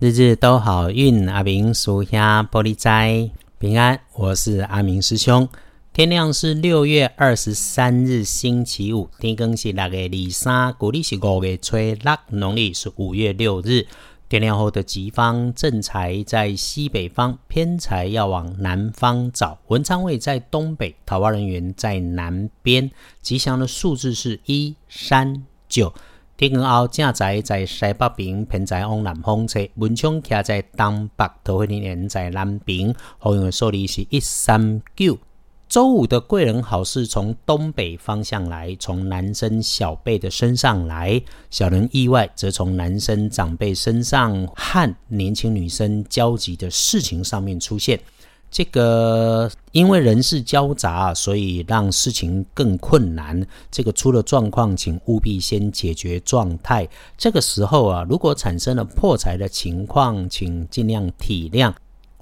日日都好运，阿明属下玻璃斋平安。我是阿明师兄。天亮是六月二十三日星期五，天更是六月二三，古历是五月初六，农历是五月六日。天亮后的吉方正财在西北方，偏财要往南方找。文昌位在东北，桃花人员在南边。吉祥的数字是一三九。天光后，正在在西北边，偏在往南方车。文昌徛在东北，桃花人缘在南边。好用的数字是一三九。周五的贵人好事从东北方向来，从男生小辈的身上来；小人意外则从男生长辈身上和年轻女生交集的事情上面出现。这个因为人事交杂，所以让事情更困难。这个出了状况，请务必先解决状态。这个时候啊，如果产生了破财的情况，请尽量体谅，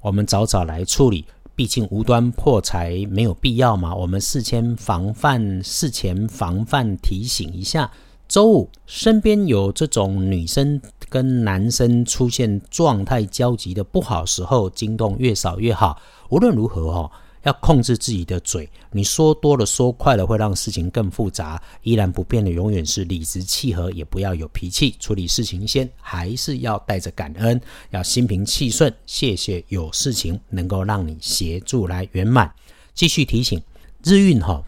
我们早早来处理。毕竟无端破财没有必要嘛。我们事先防范，事前防范提醒一下。周五身边有这种女生跟男生出现状态交集的不好时候，惊动越少越好。无论如何哦，要控制自己的嘴。你说多了、说快了，会让事情更复杂。依然不变的，永远是理直气和，也不要有脾气。处理事情先还是要带着感恩，要心平气顺。谢谢有事情能够让你协助来圆满。继续提醒日运哈，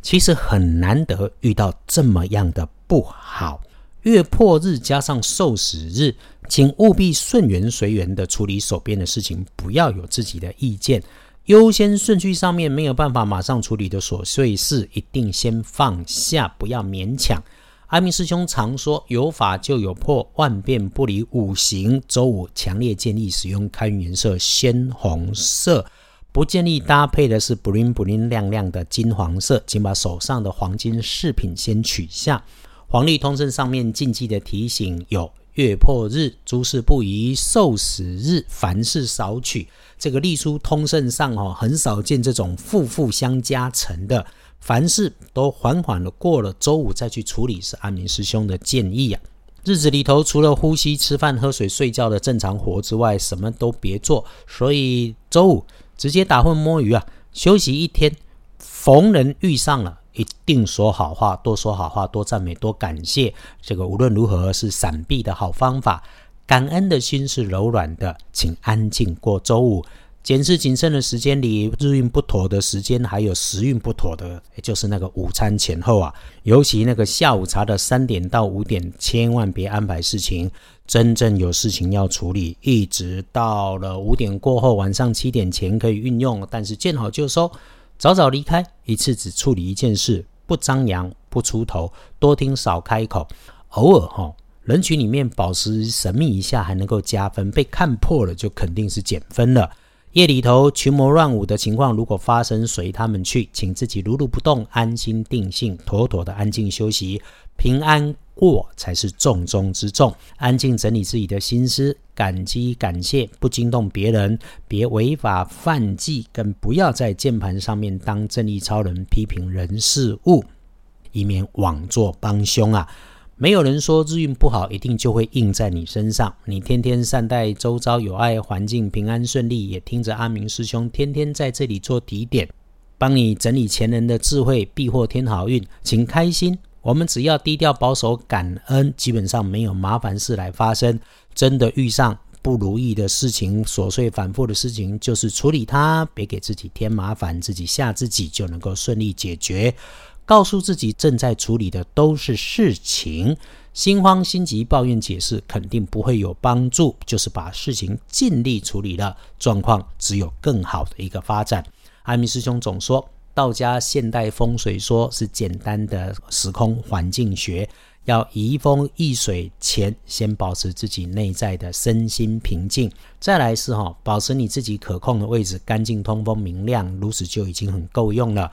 其实很难得遇到这么样的不好。月破日加上受死日，请务必顺缘随缘的处理手边的事情，不要有自己的意见。优先顺序上面没有办法马上处理的琐碎事，一定先放下，不要勉强。阿明师兄常说：“有法就有破，万变不离五行。”周五强烈建议使用开运颜色鲜红色，不建议搭配的是 bling bling 亮亮的金黄色，请把手上的黄金饰品先取下。黄历通胜上面禁忌的提醒有：月破日、诸事不宜、受死日、凡事少取。这个历书通胜上哦，很少见这种负负相加成的。凡事都缓缓的过了周五再去处理，是阿明师兄的建议啊。日子里头除了呼吸、吃饭、喝水、睡觉的正常活之外，什么都别做。所以周五直接打混摸鱼啊，休息一天。逢人遇上了。一定说好话，多说好话，多赞美，多感谢。这个无论如何是闪避的好方法。感恩的心是柔软的，请安静过周五。检视谨慎的时间里，日运不妥的时间，还有时运不妥的，也就是那个午餐前后啊。尤其那个下午茶的三点到五点，千万别安排事情。真正有事情要处理，一直到了五点过后，晚上七点前可以运用，但是见好就收。早早离开，一次只处理一件事，不张扬，不出头，多听少开口。偶尔哈，人群里面保持神秘一下，还能够加分。被看破了，就肯定是减分了。夜里头群魔乱舞的情况，如果发生，随他们去，请自己如如不动，安心定性，妥妥的安静休息，平安。过才是重中之重，安静整理自己的心思，感激感谢，不惊动别人，别违法犯纪，更不要在键盘上面当正义超人，批评人事物，以免枉做帮凶啊！没有人说日运不好，一定就会印在你身上。你天天善待周遭，有爱环境，平安顺利，也听着阿明师兄天天在这里做提点，帮你整理前人的智慧，必获天好运，请开心。我们只要低调保守、感恩，基本上没有麻烦事来发生。真的遇上不如意的事情、琐碎反复的事情，就是处理它，别给自己添麻烦，自己吓自己就能够顺利解决。告诉自己正在处理的都是事情，心慌心急、抱怨解释肯定不会有帮助。就是把事情尽力处理了，状况只有更好的一个发展。阿弥师兄总说。道家现代风水说是简单的时空环境学，要移风易水前，先保持自己内在的身心平静，再来是哈，保持你自己可控的位置干净通风明亮，如此就已经很够用了。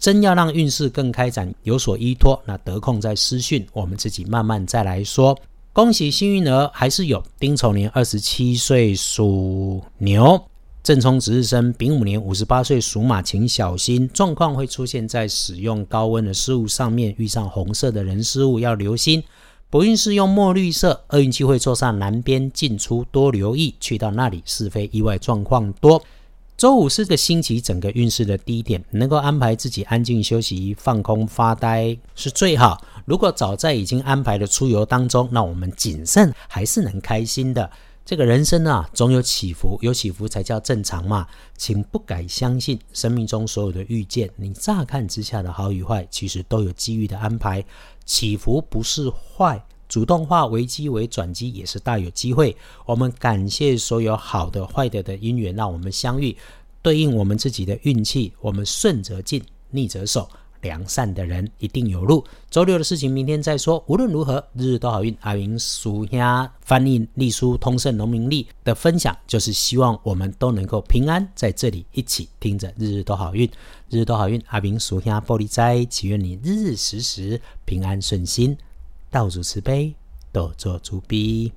真要让运势更开展，有所依托，那得空再私讯，我们自己慢慢再来说。恭喜幸运儿，还是有丁丑年二十七岁属牛。正冲值日生丙午年五十八岁属马，请小心状况会出现在使用高温的事物上面，遇上红色的人事物要留心。博运是用墨绿色，厄运机会坐上南边进出多留意，去到那里是非意外状况多。周五是个星期，整个运势的低点，能够安排自己安静休息、放空发呆是最好。如果早在已经安排的出游当中，那我们谨慎还是能开心的。这个人生啊，总有起伏，有起伏才叫正常嘛。请不敢相信生命中所有的遇见，你乍看之下的好与坏，其实都有机遇的安排。起伏不是坏，主动化危机为转机，也是大有机会。我们感谢所有好的、坏的的因缘，让我们相遇，对应我们自己的运气，我们顺则进，逆则守。良善的人一定有路。周六的事情明天再说。无论如何，日日都好运。阿云书呀，翻译隶书通胜农民历的分享，就是希望我们都能够平安在这里一起听着日日都好运，日日都好运。阿明书呀，玻璃斋，祈愿你日日时时平安顺心，道主慈悲，多做主逼。